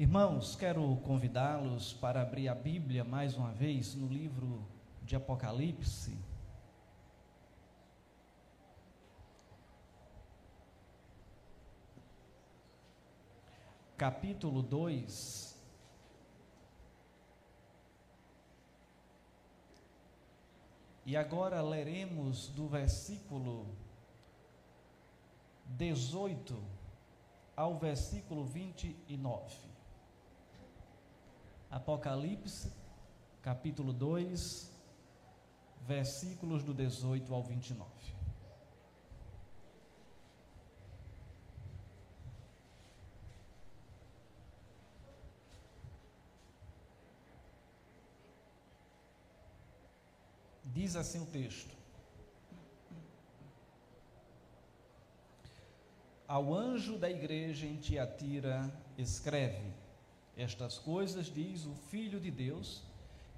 Irmãos, quero convidá-los para abrir a Bíblia mais uma vez no livro de Apocalipse. Capítulo 2. E agora leremos do versículo 18 ao versículo 29. Apocalipse, capítulo 2, versículos do 18 ao 29. Diz assim o texto: Ao anjo da igreja em Tiatira, escreve: estas coisas diz o Filho de Deus,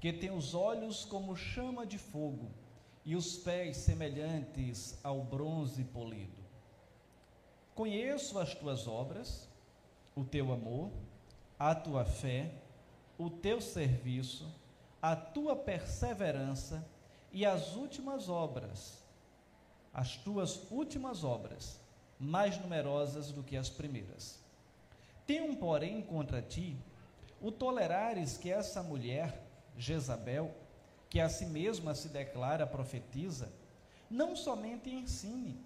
que tem os olhos como chama de fogo e os pés semelhantes ao bronze polido. Conheço as tuas obras, o teu amor, a tua fé, o teu serviço, a tua perseverança e as últimas obras, as tuas últimas obras, mais numerosas do que as primeiras. Tenho, porém, contra ti o tolerares que essa mulher, Jezabel, que a si mesma se declara profetiza, não somente ensine,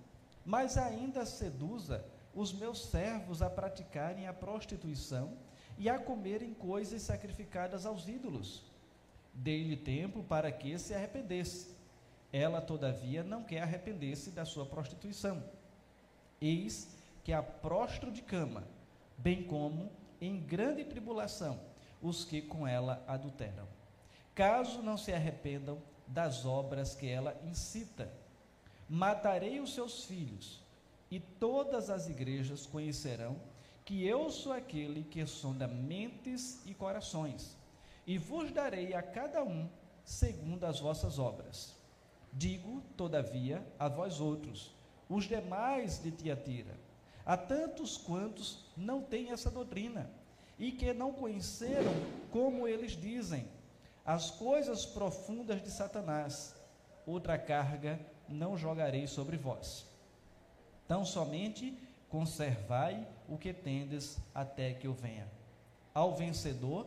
mas ainda seduza os meus servos a praticarem a prostituição e a comerem coisas sacrificadas aos ídolos. Dei-lhe tempo para que se arrependesse. Ela, todavia, não quer arrepender-se da sua prostituição. Eis que a prostro de cama, bem como em grande tribulação os que com ela adulteram. Caso não se arrependam das obras que ela incita, matarei os seus filhos, e todas as igrejas conhecerão que eu sou aquele que sonda mentes e corações, e vos darei a cada um segundo as vossas obras. Digo, todavia, a vós outros, os demais de Tiatira, a tantos quantos não têm essa doutrina, e que não conheceram, como eles dizem, as coisas profundas de Satanás. Outra carga não jogarei sobre vós. Tão somente conservai o que tendes até que eu venha. Ao vencedor,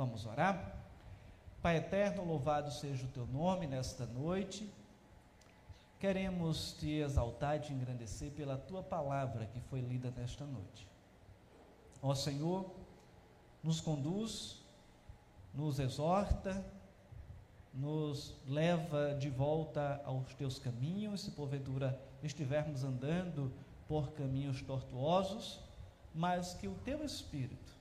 Vamos orar? Pai eterno, louvado seja o teu nome nesta noite. Queremos te exaltar e te engrandecer pela tua palavra que foi lida nesta noite. Ó Senhor, nos conduz, nos exorta, nos leva de volta aos teus caminhos, se porventura estivermos andando por caminhos tortuosos, mas que o teu Espírito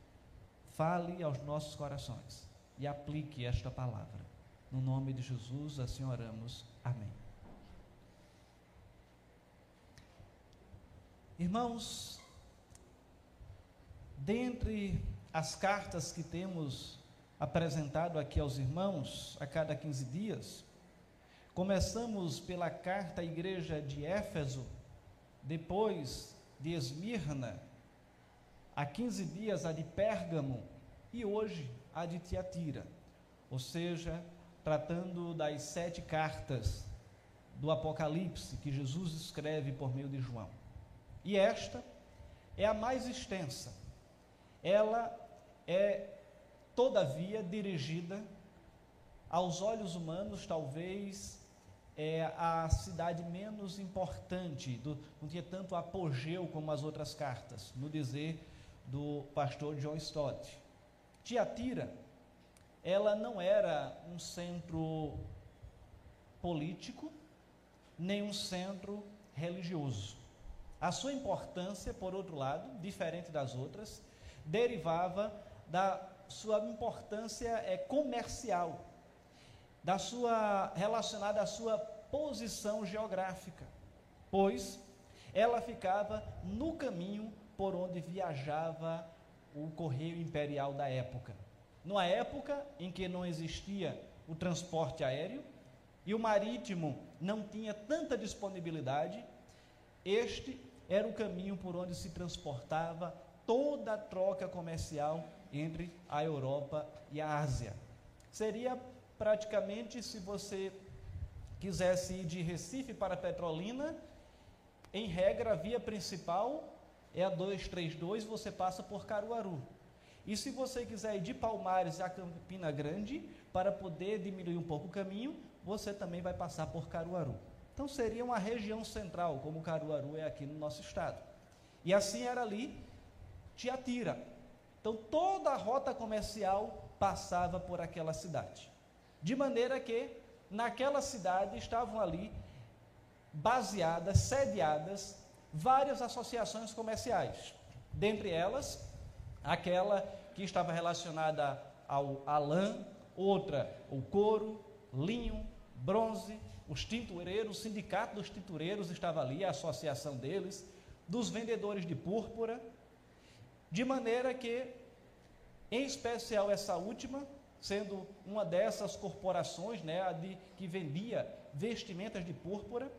fale aos nossos corações e aplique esta palavra. No nome de Jesus, assim oramos. Amém. Irmãos, Dentre as cartas que temos apresentado aqui aos irmãos a cada 15 dias, começamos pela carta à igreja de Éfeso, depois de Esmirna, há 15 dias a de Pérgamo e hoje a de Tiatira, ou seja, tratando das sete cartas do Apocalipse que Jesus escreve por meio de João. E esta é a mais extensa, ela é, todavia, dirigida aos olhos humanos, talvez é a cidade menos importante, do, não tinha tanto apogeu como as outras cartas, no dizer do pastor John Stott. Tiatira, ela não era um centro político, nem um centro religioso. A sua importância, por outro lado, diferente das outras, derivava da sua importância é, comercial, da sua relacionada à sua posição geográfica, pois ela ficava no caminho por onde viajava o correio imperial da época. Numa época em que não existia o transporte aéreo e o marítimo não tinha tanta disponibilidade, este era o caminho por onde se transportava toda a troca comercial entre a Europa e a Ásia. Seria praticamente se você quisesse ir de Recife para Petrolina, em regra, a via principal é a 232, você passa por Caruaru. E se você quiser ir de Palmares a Campina Grande, para poder diminuir um pouco o caminho, você também vai passar por Caruaru. Então seria uma região central, como Caruaru é aqui no nosso estado. E assim era ali Tiatira. Então toda a rota comercial passava por aquela cidade. De maneira que naquela cidade estavam ali baseadas, sediadas várias associações comerciais. Dentre elas, aquela que estava relacionada ao a lã, outra o couro, linho, bronze, os tintureiros, o sindicato dos tintureiros estava ali, a associação deles, dos vendedores de púrpura, de maneira que, em especial essa última, sendo uma dessas corporações, né, a de, que vendia vestimentas de púrpura,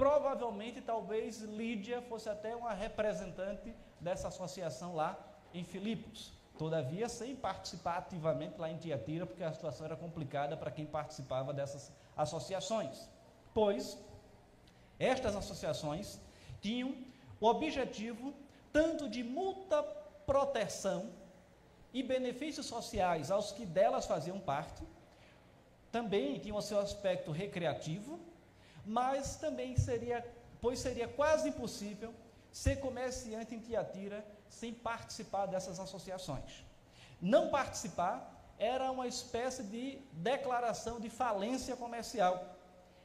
provavelmente, talvez Lídia fosse até uma representante dessa associação lá em Filipos. Todavia, sem participar ativamente lá em Tiatira, porque a situação era complicada para quem participava dessas associações. Pois, estas associações tinham o objetivo tanto de multa proteção e benefícios sociais aos que delas faziam parte, também tinham o seu aspecto recreativo, mas também seria, pois seria quase impossível ser comerciante em Tiatira sem participar dessas associações. Não participar era uma espécie de declaração de falência comercial.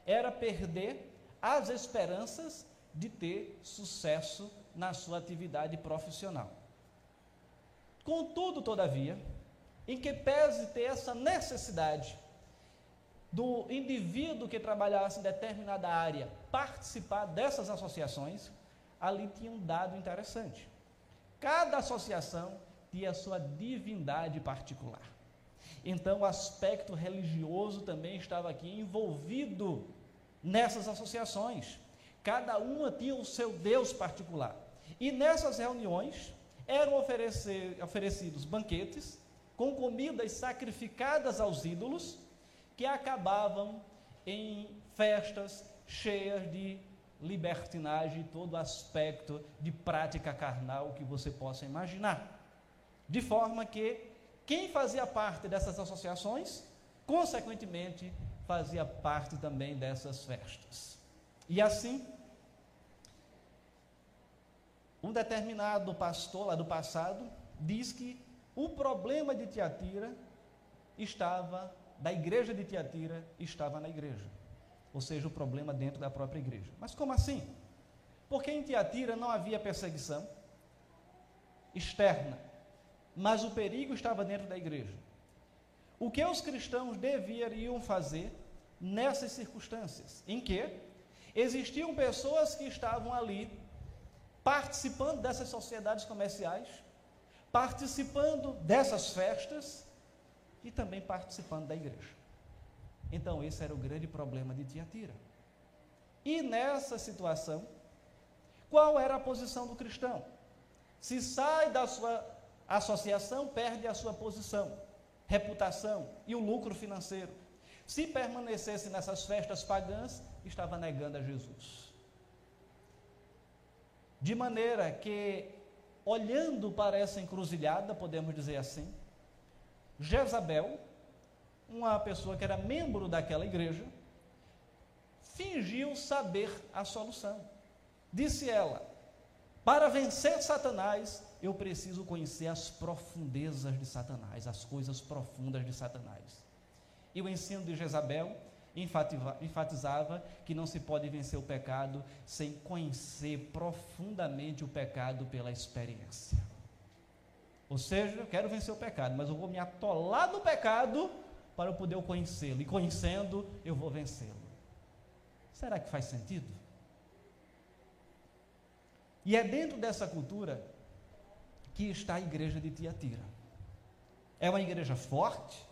Era perder as esperanças de ter sucesso na sua atividade profissional. Contudo, todavia, em que pese ter essa necessidade do indivíduo que trabalhasse em determinada área participar dessas associações, ali tinha um dado interessante. Cada associação tinha a sua divindade particular. Então, o aspecto religioso também estava aqui envolvido nessas associações. Cada uma tinha o seu Deus particular. E nessas reuniões, eram oferecer, oferecidos banquetes com comidas sacrificadas aos ídolos, que acabavam em festas cheias de libertinagem, todo aspecto de prática carnal que você possa imaginar. De forma que quem fazia parte dessas associações, consequentemente, fazia parte também dessas festas. E assim, um determinado pastor lá do passado diz que o problema de Tiatira estava, da igreja de Tiatira, estava na igreja. Ou seja, o problema dentro da própria igreja. Mas como assim? Porque em Tiatira não havia perseguição externa, mas o perigo estava dentro da igreja. O que os cristãos deveriam fazer nessas circunstâncias? Em que existiam pessoas que estavam ali participando dessas sociedades comerciais, participando dessas festas e também participando da igreja. Então, esse era o grande problema de Tiatira. E nessa situação, qual era a posição do cristão? Se sai da sua associação, perde a sua posição, reputação e o lucro financeiro. Se permanecesse nessas festas pagãs, estava negando a Jesus. De maneira que, olhando para essa encruzilhada, podemos dizer assim, Jezabel, uma pessoa que era membro daquela igreja, fingiu saber a solução. Disse ela: para vencer Satanás eu preciso conhecer as profundezas de Satanás, as coisas profundas de Satanás. E o ensino de Jezabel enfatizava que não se pode vencer o pecado sem conhecer profundamente o pecado pela experiência. Ou seja, eu quero vencer o pecado, mas eu vou me atolar no pecado para eu poder conhecê-lo. E conhecendo, eu vou vencê-lo. Será que faz sentido? E é dentro dessa cultura que está a igreja de Tiatira. É uma igreja forte,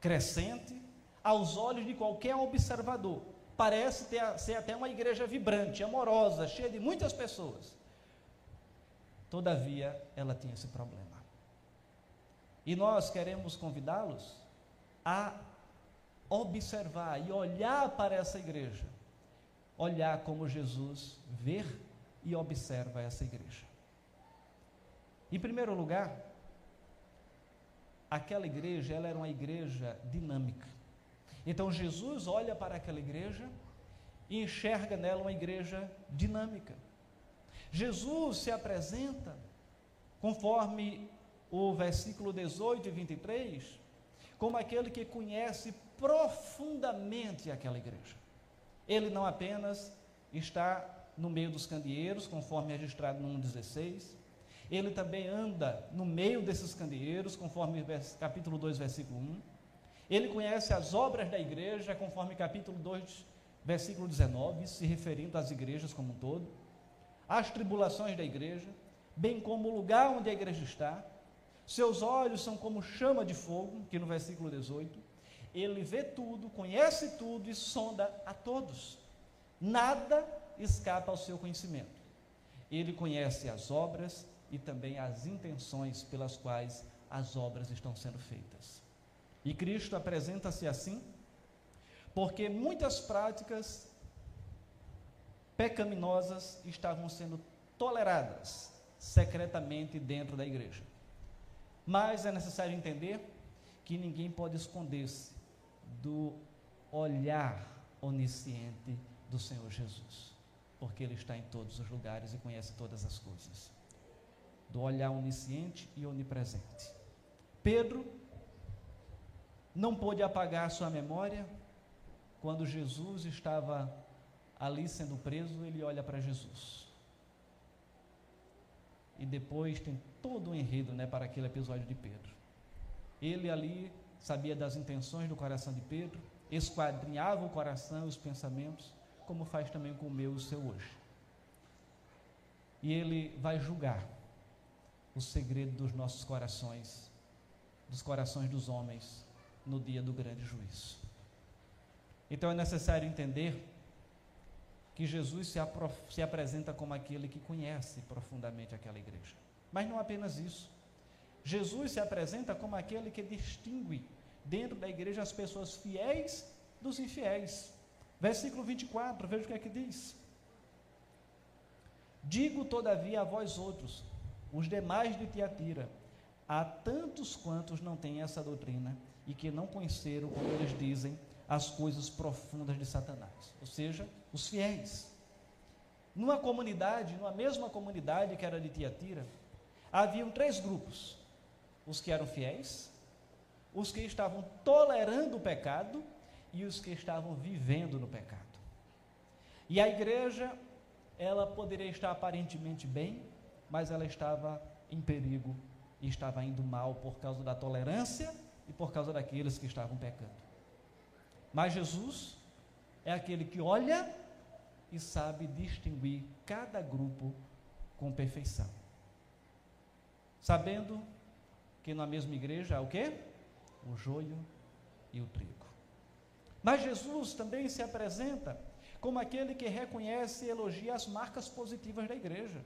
crescente, aos olhos de qualquer observador. Parece ter, ser até uma igreja vibrante, amorosa, cheia de muitas pessoas. Todavia, ela tinha esse problema. E nós queremos convidá-los a observar e olhar para essa igreja, olhar como Jesus vê e observa essa igreja. Em primeiro lugar, aquela igreja, ela era uma igreja dinâmica. Então Jesus olha para aquela igreja e enxerga nela uma igreja dinâmica. Jesus se apresenta, conforme o versículo 18 e 23, como aquele que conhece profundamente aquela igreja. Ele não apenas está no meio dos candeeiros, conforme registrado no 1,16, ele também anda no meio desses candeeiros, conforme capítulo 2, versículo 1 ele conhece as obras da igreja, conforme capítulo 2, versículo 19, se referindo às igrejas como um todo, as tribulações da igreja, bem como o lugar onde a igreja está. Seus olhos são como chama de fogo, que no versículo 18, ele vê tudo, conhece tudo e sonda a todos. Nada escapa ao seu conhecimento. Ele conhece as obras e também as intenções pelas quais as obras estão sendo feitas. E Cristo apresenta-se assim, porque muitas práticas pecaminosas estavam sendo toleradas secretamente dentro da igreja. Mas é necessário entender que ninguém pode esconder-se do olhar onisciente do Senhor Jesus, porque Ele está em todos os lugares e conhece todas as coisas. Do olhar onisciente e onipresente. Pedro não pôde apagar sua memória. Quando Jesus estava ali sendo preso, ele olha para Jesus. E depois tem todo um enredo né, para aquele episódio de Pedro. Ele ali sabia das intenções do coração de Pedro, esquadrinhava o coração e os pensamentos, como faz também com o meu e o seu hoje. E ele vai julgar o segredo dos nossos corações, dos corações dos homens, no dia do grande juízo. Então é necessário entender que Jesus se, se, apresenta como aquele que conhece profundamente aquela igreja. Mas não apenas isso. Jesus se apresenta como aquele que distingue dentro da igreja as pessoas fiéis dos infiéis. Versículo 24, veja o que é que diz. Digo, todavia, a vós outros, os demais de Tiatira, a tantos quantos não têm essa doutrina, e que não conheceram, como eles dizem, as coisas profundas de Satanás, ou seja, os fiéis. Numa comunidade, numa mesma comunidade que era de Tiatira, haviam três grupos: os que eram fiéis, os que estavam tolerando o pecado e os que estavam vivendo no pecado. E a igreja, ela poderia estar aparentemente bem, mas ela estava em perigo e estava indo mal por causa da tolerância e por causa daqueles que estavam pecando. Mas Jesus é aquele que olha e sabe distinguir cada grupo com perfeição. Sabendo que na mesma igreja há o quê? O joio e o trigo. Mas Jesus também se apresenta como aquele que reconhece e elogia as marcas positivas da igreja.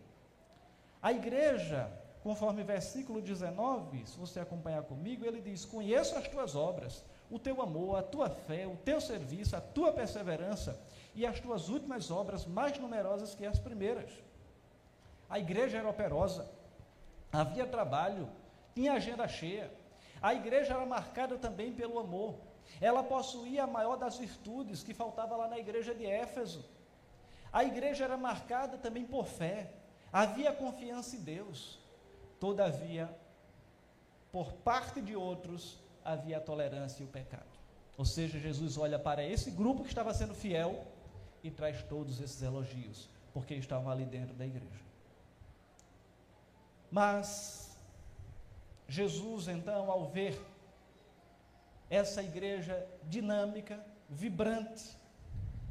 A igreja conforme versículo 19, se você acompanhar comigo, ele diz: Conheço as tuas obras, o teu amor, a tua fé, o teu serviço, a tua perseverança e as tuas últimas obras mais numerosas que as primeiras. A igreja era operosa, havia trabalho, tinha agenda cheia. A igreja era marcada também pelo amor. Ela possuía a maior das virtudes que faltava lá na igreja de Éfeso. A igreja era marcada também por fé. Havia confiança em Deus. Todavia, por parte de outros, havia a tolerância e o pecado. Ou seja, Jesus olha para esse grupo que estava sendo fiel e traz todos esses elogios, porque estavam ali dentro da igreja. Mas Jesus, então, ao ver essa igreja dinâmica, vibrante,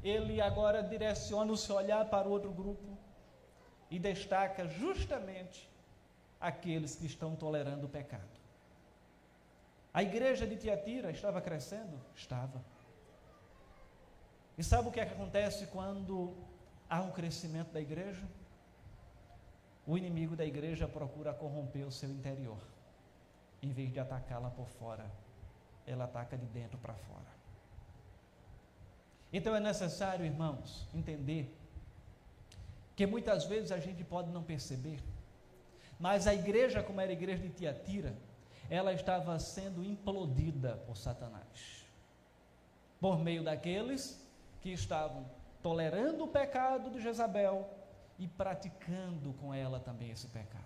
ele agora direciona o seu olhar para outro grupo e destaca justamente aqueles que estão tolerando o pecado. A igreja de Tiatira estava crescendo? Estava. E sabe o que, é que acontece quando há um crescimento da igreja? O inimigo da igreja procura corromper o seu interior. Em vez de atacá-la por fora, ela ataca de dentro para fora. Então é necessário, irmãos, entender que muitas vezes a gente pode não perceber, mas a igreja, como era a igreja de Tiatira, ela estava sendo implodida por Satanás, por meio daqueles que estavam tolerando o pecado de Jezabel e praticando com ela também esse pecado.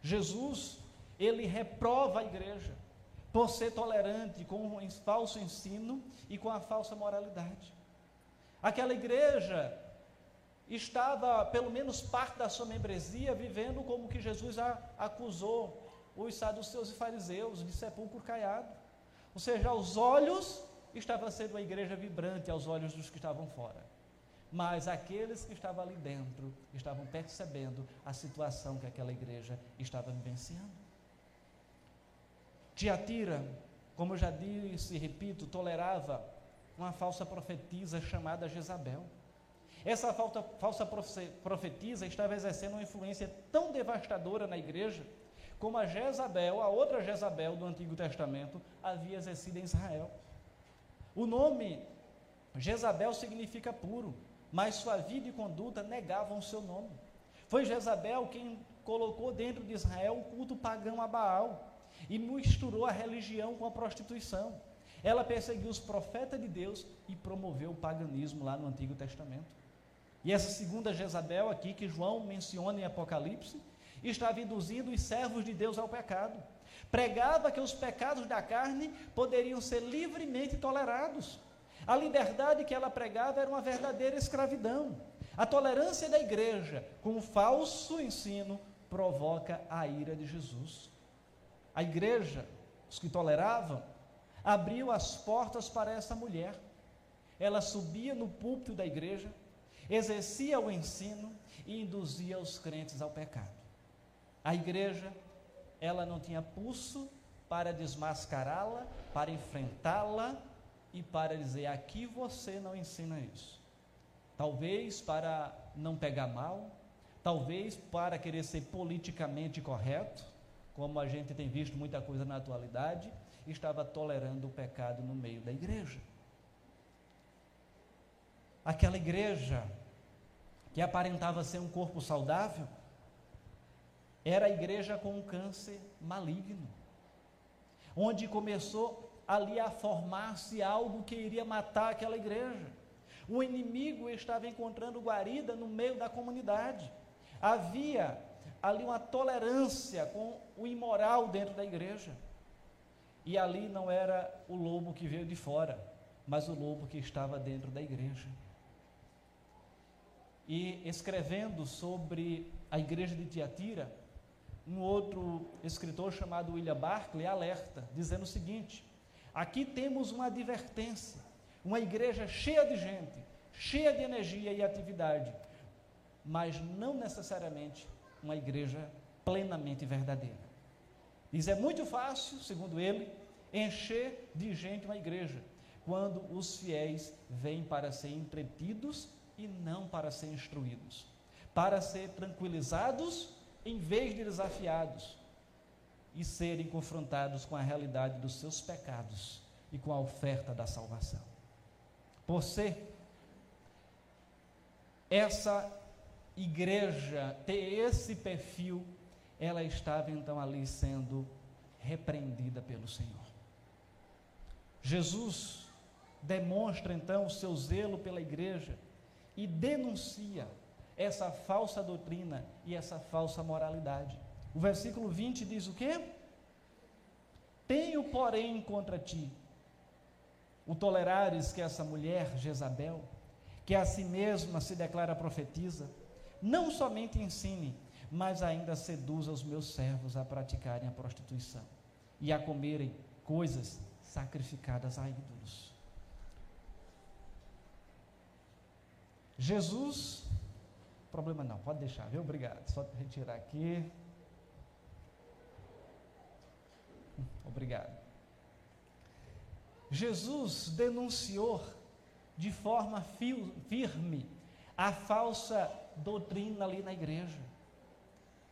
Jesus, ele reprova a igreja por ser tolerante com o falso ensino e com a falsa moralidade. Aquela igreja estava, pelo menos parte da sua membresia, vivendo como que Jesus a acusou os saduceus e fariseus de sepulcro caiado. Ou seja, aos olhos estava sendo uma igreja vibrante, aos olhos dos que estavam fora. Mas aqueles que estavam ali dentro estavam percebendo a situação que aquela igreja estava vivenciando. Tiatira, como eu já disse e repito, tolerava uma falsa profetisa chamada Jezabel. Essa falsa profetisa estava exercendo uma influência tão devastadora na igreja, como a Jezabel, a outra Jezabel do Antigo Testamento, havia exercido em Israel. O nome Jezabel significa puro, mas sua vida e conduta negavam o seu nome. Foi Jezabel quem colocou dentro de Israel o culto pagão a Baal e misturou a religião com a prostituição. Ela perseguiu os profetas de Deus e promoveu o paganismo lá no Antigo Testamento. E essa segunda Jezabel aqui, que João menciona em Apocalipse, estava induzindo os servos de Deus ao pecado. Pregava que os pecados da carne poderiam ser livremente tolerados. A liberdade que ela pregava era uma verdadeira escravidão. A tolerância da igreja com o falso ensino provoca a ira de Jesus. A igreja, os que toleravam, abriu as portas para essa mulher. Ela subia no púlpito da igreja, exercia o ensino e induzia os crentes ao pecado. A igreja, ela não tinha pulso para desmascará-la, para enfrentá-la e para dizer: aqui você não ensina isso. Talvez para não pegar mal, talvez para querer ser politicamente correto, como a gente tem visto muita coisa na atualidade, estava tolerando o pecado no meio da igreja. Aquela igreja que aparentava ser um corpo saudável, era a igreja com um câncer maligno, onde começou ali a formar-se algo que iria matar aquela igreja. O inimigo estava encontrando guarida no meio da comunidade. Havia ali uma tolerância com o imoral dentro da igreja. E ali não era o lobo que veio de fora, mas o lobo que estava dentro da igreja. E escrevendo sobre a igreja de Tiatira, um outro escritor chamado William Barclay alerta, dizendo o seguinte: aqui temos uma advertência, uma igreja cheia de gente, cheia de energia e atividade, mas não necessariamente uma igreja plenamente verdadeira. Diz: é muito fácil, segundo ele, encher de gente uma igreja, quando os fiéis vêm para ser entretidos e não para ser instruídos, para ser tranquilizados em vez de desafiados e serem confrontados com a realidade dos seus pecados e com a oferta da salvação. Por ser essa igreja ter esse perfil, ela estava então ali sendo repreendida pelo Senhor. Jesus demonstra então o seu zelo pela igreja e denuncia essa falsa doutrina e essa falsa moralidade. O versículo 20 diz o quê? Tenho, porém, contra ti o tolerares que essa mulher, Jezabel, que a si mesma se declara profetiza, não somente ensine, mas ainda seduza os meus servos a praticarem a prostituição e a comerem coisas sacrificadas a ídolos. Jesus, problema não, pode deixar, viu? Obrigado. Só retirar aqui. Obrigado. Jesus denunciou de forma firme a falsa doutrina ali na igreja.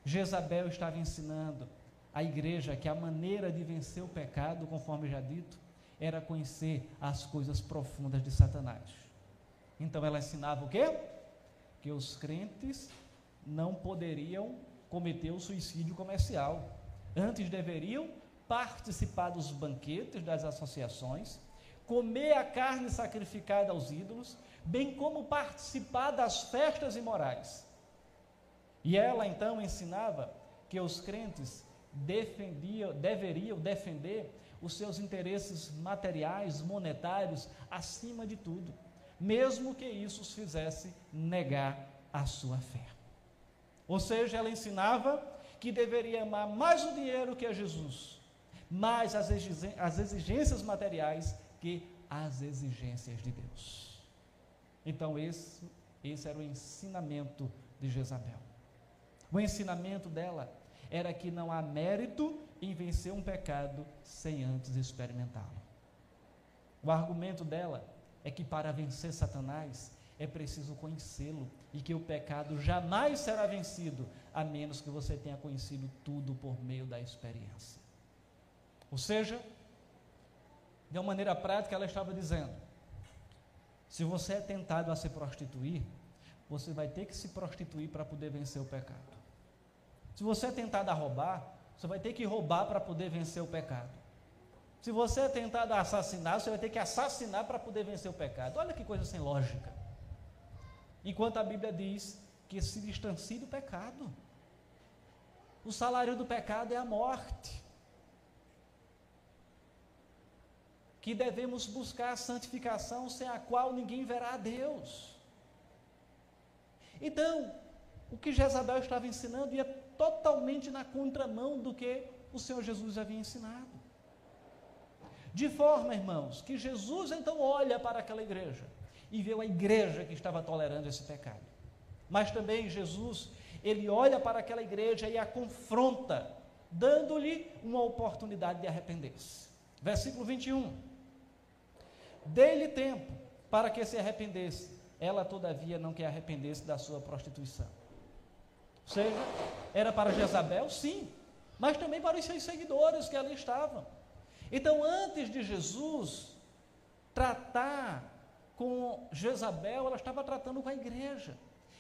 Jezabel estava ensinando a igreja que a maneira de vencer o pecado, conforme já dito, era conhecer as coisas profundas de Satanás. Então ela ensinava o quê? Que os crentes não poderiam cometer o suicídio comercial. Antes deveriam participar dos banquetes das associações, comer a carne sacrificada aos ídolos, bem como participar das festas imorais. E ela então ensinava que os crentes defendiam, deveriam defender os seus interesses materiais, monetários, acima de tudo, mesmo que isso os fizesse negar a sua fé. Ou seja, ela ensinava que deveria amar mais o dinheiro que a Jesus, mais as exigências materiais que as exigências de Deus. Então, esse, esse era o ensinamento de Jezabel. O ensinamento dela era que não há mérito em vencer um pecado sem antes experimentá-lo. O argumento dela é que para vencer Satanás é preciso conhecê-lo e que o pecado jamais será vencido a menos que você tenha conhecido tudo por meio da experiência. Ou seja, de uma maneira prática, ela estava dizendo: se você é tentado a se prostituir, você vai ter que se prostituir para poder vencer o pecado. Se você é tentado a roubar, você vai ter que roubar para poder vencer o pecado. Se você é tentado a assassinar, você vai ter que assassinar para poder vencer o pecado. Olha que coisa sem lógica. Enquanto a Bíblia diz que se distancie do pecado. O salário do pecado é a morte. Que devemos buscar a santificação sem a qual ninguém verá a Deus. Então, o que Jezabel estava ensinando ia totalmente na contramão do que o Senhor Jesus havia ensinado. De forma, irmãos, que Jesus então olha para aquela igreja e vê a igreja que estava tolerando esse pecado. Mas também Jesus, ele olha para aquela igreja e a confronta, dando-lhe uma oportunidade de arrepender-se. Versículo 21. Dê-lhe tempo para que se arrependesse. Ela, todavia, não quer arrepender-se da sua prostituição. Ou seja, era para Jezabel, sim, mas também para os seus seguidores que ali estavam. Então, antes de Jesus tratar com Jezabel, ela estava tratando com a igreja.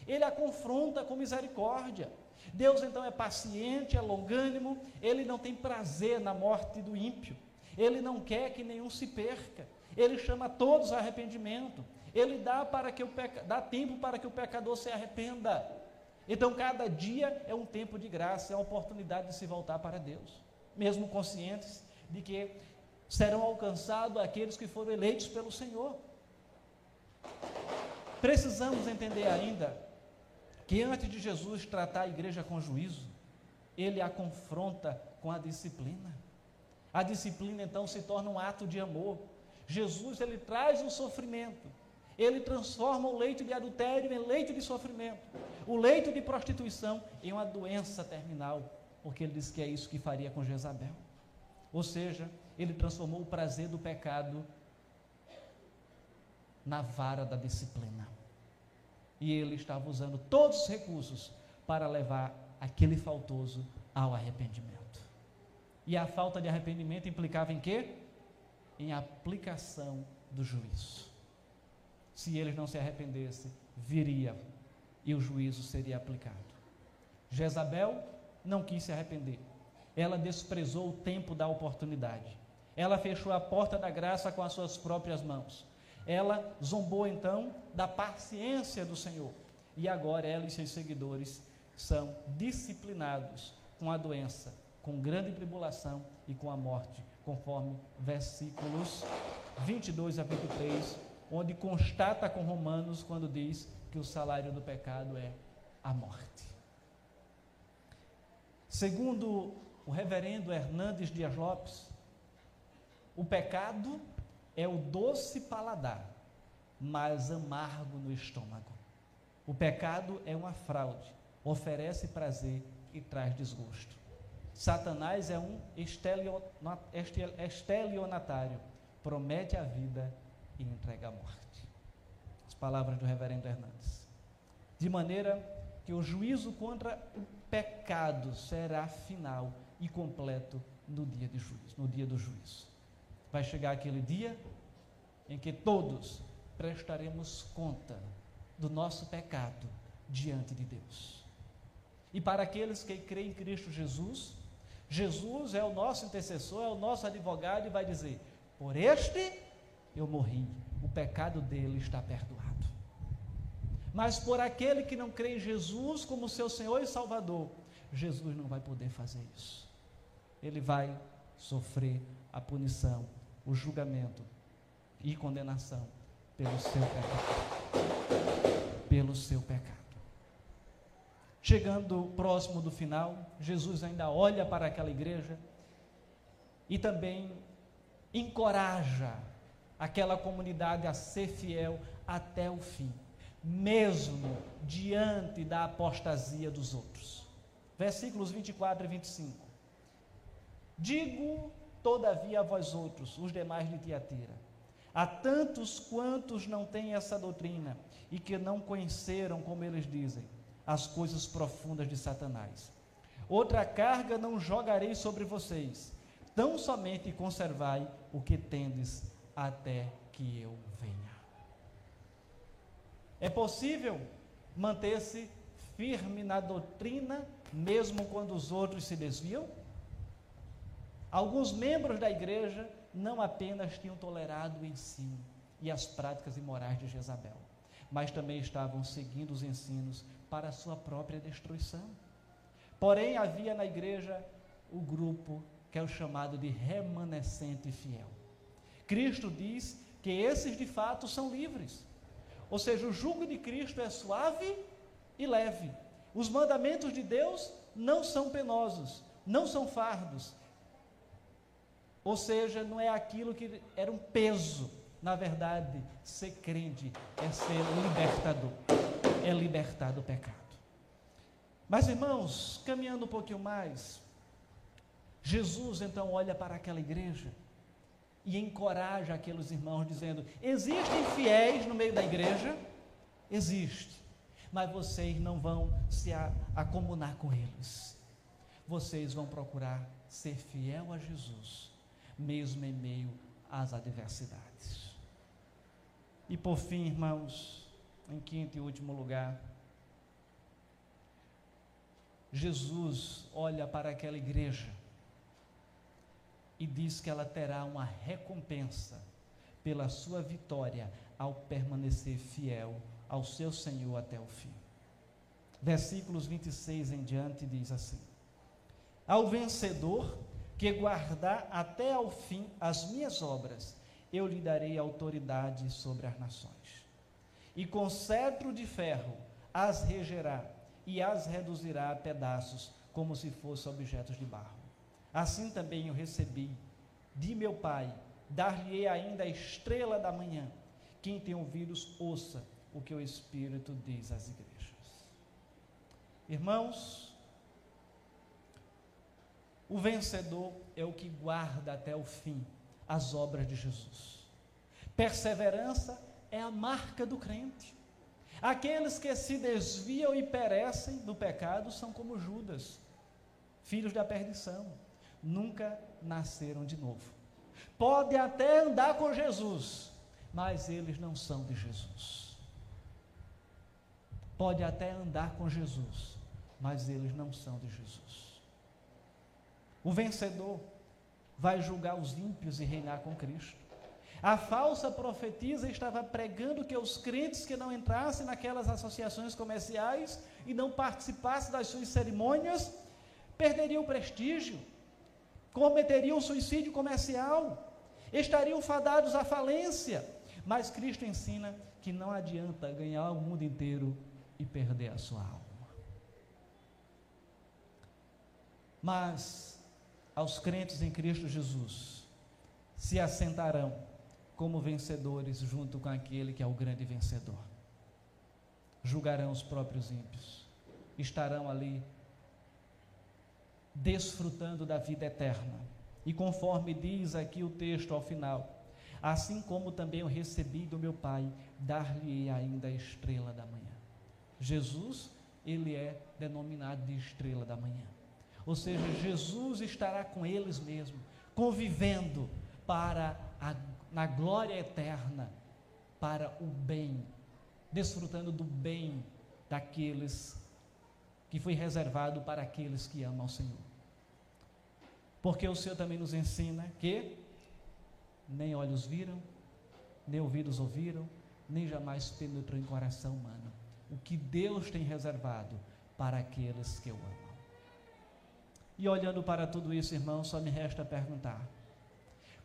Ele a confronta com misericórdia. Deus então é paciente, é longânimo, ele não tem prazer na morte do ímpio. Ele não quer que nenhum se perca. Ele chama todos a arrependimento. Ele dá, para que o peca... dá tempo para que o pecador se arrependa. Então, cada dia é um tempo de graça, é uma oportunidade de se voltar para Deus, mesmo conscientes de que serão alcançados aqueles que foram eleitos pelo Senhor. Precisamos entender ainda que antes de Jesus tratar a igreja com juízo, ele a confronta com a disciplina. A disciplina então se torna um ato de amor, Jesus ele traz o sofrimento. Ele transforma o leito de adultério em leito de sofrimento, o leito de prostituição em uma doença terminal, porque ele diz que é isso que faria com Jezabel. Ou seja, ele transformou o prazer do pecado na vara da disciplina. E ele estava usando todos os recursos para levar aquele faltoso ao arrependimento. E a falta de arrependimento implicava em quê? Em aplicação do juízo. Se eles não se arrependessem, viria e o juízo seria aplicado. Jezabel não quis se arrepender. Ela desprezou o tempo da oportunidade. Ela fechou a porta da graça com as suas próprias mãos. Ela zombou então da paciência do Senhor. E agora ela e seus seguidores são disciplinados com a doença, com grande tribulação e com a morte, conforme versículos 22 a 23, onde constata com Romanos quando diz que o salário do pecado é a morte. Segundo o reverendo Hernandes Dias Lopes, o pecado é o doce paladar, mas amargo no estômago. O pecado é uma fraude, oferece prazer e traz desgosto. Satanás é um estelionatário, promete a vida e entrega a morte. As palavras do reverendo Hernandes. De maneira que o juízo contra o pecado será final e completo no dia de juízo, no dia do juízo. Vai chegar aquele dia em que todos prestaremos conta do nosso pecado diante de Deus. E para aqueles que creem em Cristo Jesus, Jesus é o nosso intercessor, é o nosso advogado e vai dizer: Por este eu morri, o pecado dele está perdoado. Mas por aquele que não crê em Jesus como seu Senhor e Salvador, Jesus não vai poder fazer isso. Ele vai sofrer a punição, o julgamento e condenação pelo seu pecado. Pelo seu pecado. Chegando próximo do final, Jesus ainda olha para aquela igreja e também encoraja aquela comunidade a ser fiel até o fim mesmo diante da apostasia dos outros. Versículos 24 e 25. Digo, todavia, a vós outros, os demais de Tiatira, a tantos quantos não têm essa doutrina e que não conheceram, como eles dizem, as coisas profundas de Satanás. Outra carga não jogarei sobre vocês, tão somente conservai o que tendes até que eu venha. É possível manter-se firme na doutrina, mesmo quando os outros se desviam? Alguns membros da igreja não apenas tinham tolerado o ensino e as práticas imorais de Jezabel, mas também estavam seguindo os ensinos para a sua própria destruição. Porém, havia na igreja o grupo que é o chamado de remanescente fiel. Cristo diz que esses de fato são livres. Ou seja, o jugo de Cristo é suave e leve. Os mandamentos de Deus não são penosos, não são fardos. Ou seja, não é aquilo que era um peso. Na verdade, ser crente é ser libertador, é libertar do pecado. Mas, irmãos, caminhando um pouquinho mais, Jesus então olha para aquela igreja e encoraja aqueles irmãos, dizendo: existem fiéis no meio da igreja? Existe, mas vocês não vão se acomunar com eles. Vocês vão procurar ser fiel a Jesus, mesmo em meio às adversidades. E por fim, irmãos, em quinto e último lugar, Jesus olha para aquela igreja e diz que ela terá uma recompensa pela sua vitória ao permanecer fiel ao seu Senhor até o fim. Versículos 26 em diante diz assim: Ao vencedor que guardar até ao fim as minhas obras, eu lhe darei autoridade sobre as nações. E com cetro de ferro as regerá e as reduzirá a pedaços, como se fossem objetos de barro Assim também eu recebi de meu Pai, dar-lhe ainda a estrela da manhã. Quem tem ouvidos, ouça o que o Espírito diz às igrejas. Irmãos, o vencedor é o que guarda até o fim as obras de Jesus. Perseverança é a marca do crente. Aqueles que se desviam e perecem no pecado são como Judas, filhos da perdição nunca nasceram de novo. Podem até andar com Jesus, mas eles não são de Jesus. Pode até andar com Jesus, mas eles não são de Jesus. O vencedor vai julgar os ímpios e reinar com Cristo. A falsa profetisa estava pregando que os crentes que não entrassem naquelas associações comerciais e não participassem das suas cerimônias perderiam prestígio, cometeriam suicídio comercial, estariam fadados à falência. Mas Cristo ensina que não adianta ganhar o mundo inteiro e perder a sua alma. Mas aos crentes em Cristo Jesus se assentarão como vencedores junto com aquele que é o grande vencedor. Julgarão os próprios ímpios, estarão ali desfrutando da vida eterna. E conforme diz aqui o texto ao final, assim como também eu recebi do meu Pai, dar-lhe ainda a estrela da manhã. Jesus, ele é denominado de estrela da manhã. Ou seja, Jesus estará com eles mesmo, convivendo para a, na glória eterna, para o bem, desfrutando do bem daqueles que foi reservado para aqueles que amam ao Senhor. Porque o Senhor também nos ensina que nem olhos viram, nem ouvidos ouviram, nem jamais penetrou em coração humano o que Deus tem reservado para aqueles que o amam. E olhando para tudo isso, irmão, só me resta perguntar: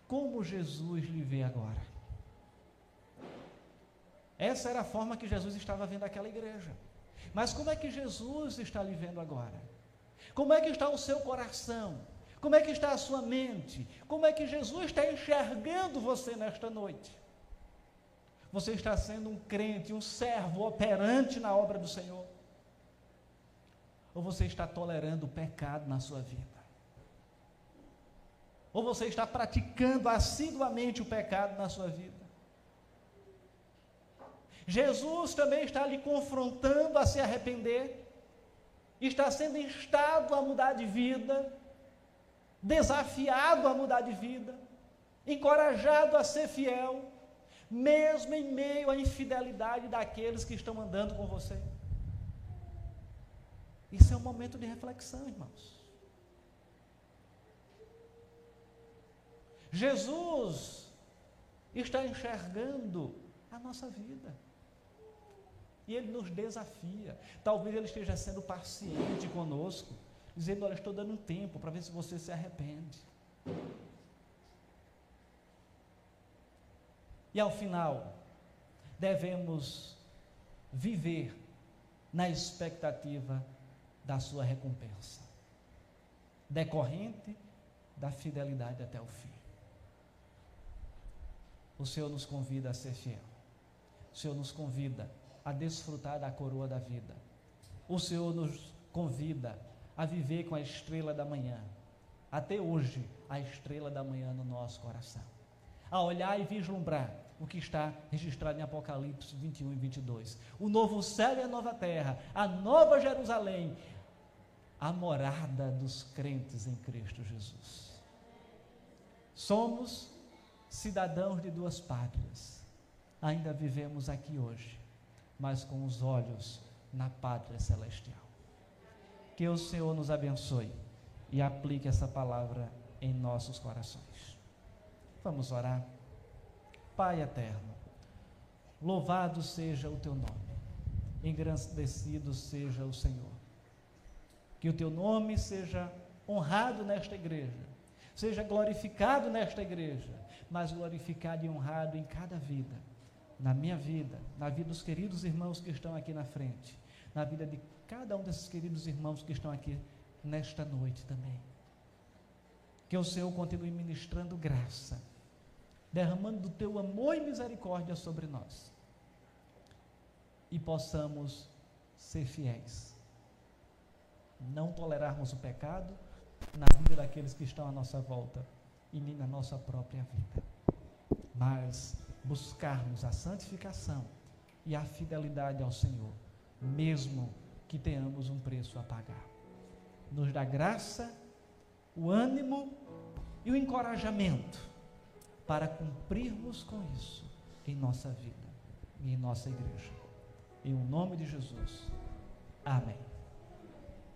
como Jesus lhe vê agora? Essa era a forma que Jesus estava vendo aquela igreja. Mas como é que Jesus está lhe vendo agora? Como é que está o seu coração? Como é que está a sua mente? Como é que Jesus está enxergando você nesta noite? Você está sendo um crente, um servo operante na obra do Senhor? Ou você está tolerando o pecado na sua vida? Ou você está praticando assiduamente o pecado na sua vida? Jesus também está lhe confrontando a se arrepender, está sendo instado a mudar de vida, desafiado a mudar de vida, encorajado a ser fiel, mesmo em meio à infidelidade daqueles que estão andando com você. Isso é um momento de reflexão, irmãos. Jesus está enxergando a nossa vida. E Ele nos desafia. Talvez Ele esteja sendo paciente conosco, dizendo: Olha, estou dando um tempo para ver se você se arrepende. E ao final, devemos viver na expectativa da sua recompensa, decorrente da fidelidade até o fim. O Senhor nos convida a ser fiel. O Senhor nos convida a desfrutar da coroa da vida. O Senhor nos convida a viver com a estrela da manhã. Até hoje, a estrela da manhã no nosso coração. A olhar e vislumbrar o que está registrado em Apocalipse 21 e 22. O novo céu e a nova terra, a nova Jerusalém, a morada dos crentes em Cristo Jesus. Somos cidadãos de duas pátrias. Ainda vivemos aqui hoje, mas com os olhos na pátria celestial. Que o Senhor nos abençoe e aplique essa palavra em nossos corações. Vamos orar. Pai eterno, louvado seja o teu nome, engrandecido seja o Senhor. Que o teu nome seja honrado nesta igreja, seja glorificado nesta igreja, mas glorificado e honrado em cada vida, na minha vida, na vida dos queridos irmãos que estão aqui na frente, na vida de cada um desses queridos irmãos que estão aqui nesta noite também. Que o Senhor continue ministrando graça derramando do teu amor e misericórdia sobre nós. E possamos ser fiéis. Não tolerarmos o pecado na vida daqueles que estão à nossa volta e nem na nossa própria vida. Mas buscarmos a santificação e a fidelidade ao Senhor, mesmo que tenhamos um preço a pagar. Nos dá graça, o ânimo e o encorajamento para cumprirmos com isso em nossa vida e em nossa igreja. Em o nome de Jesus. Amém.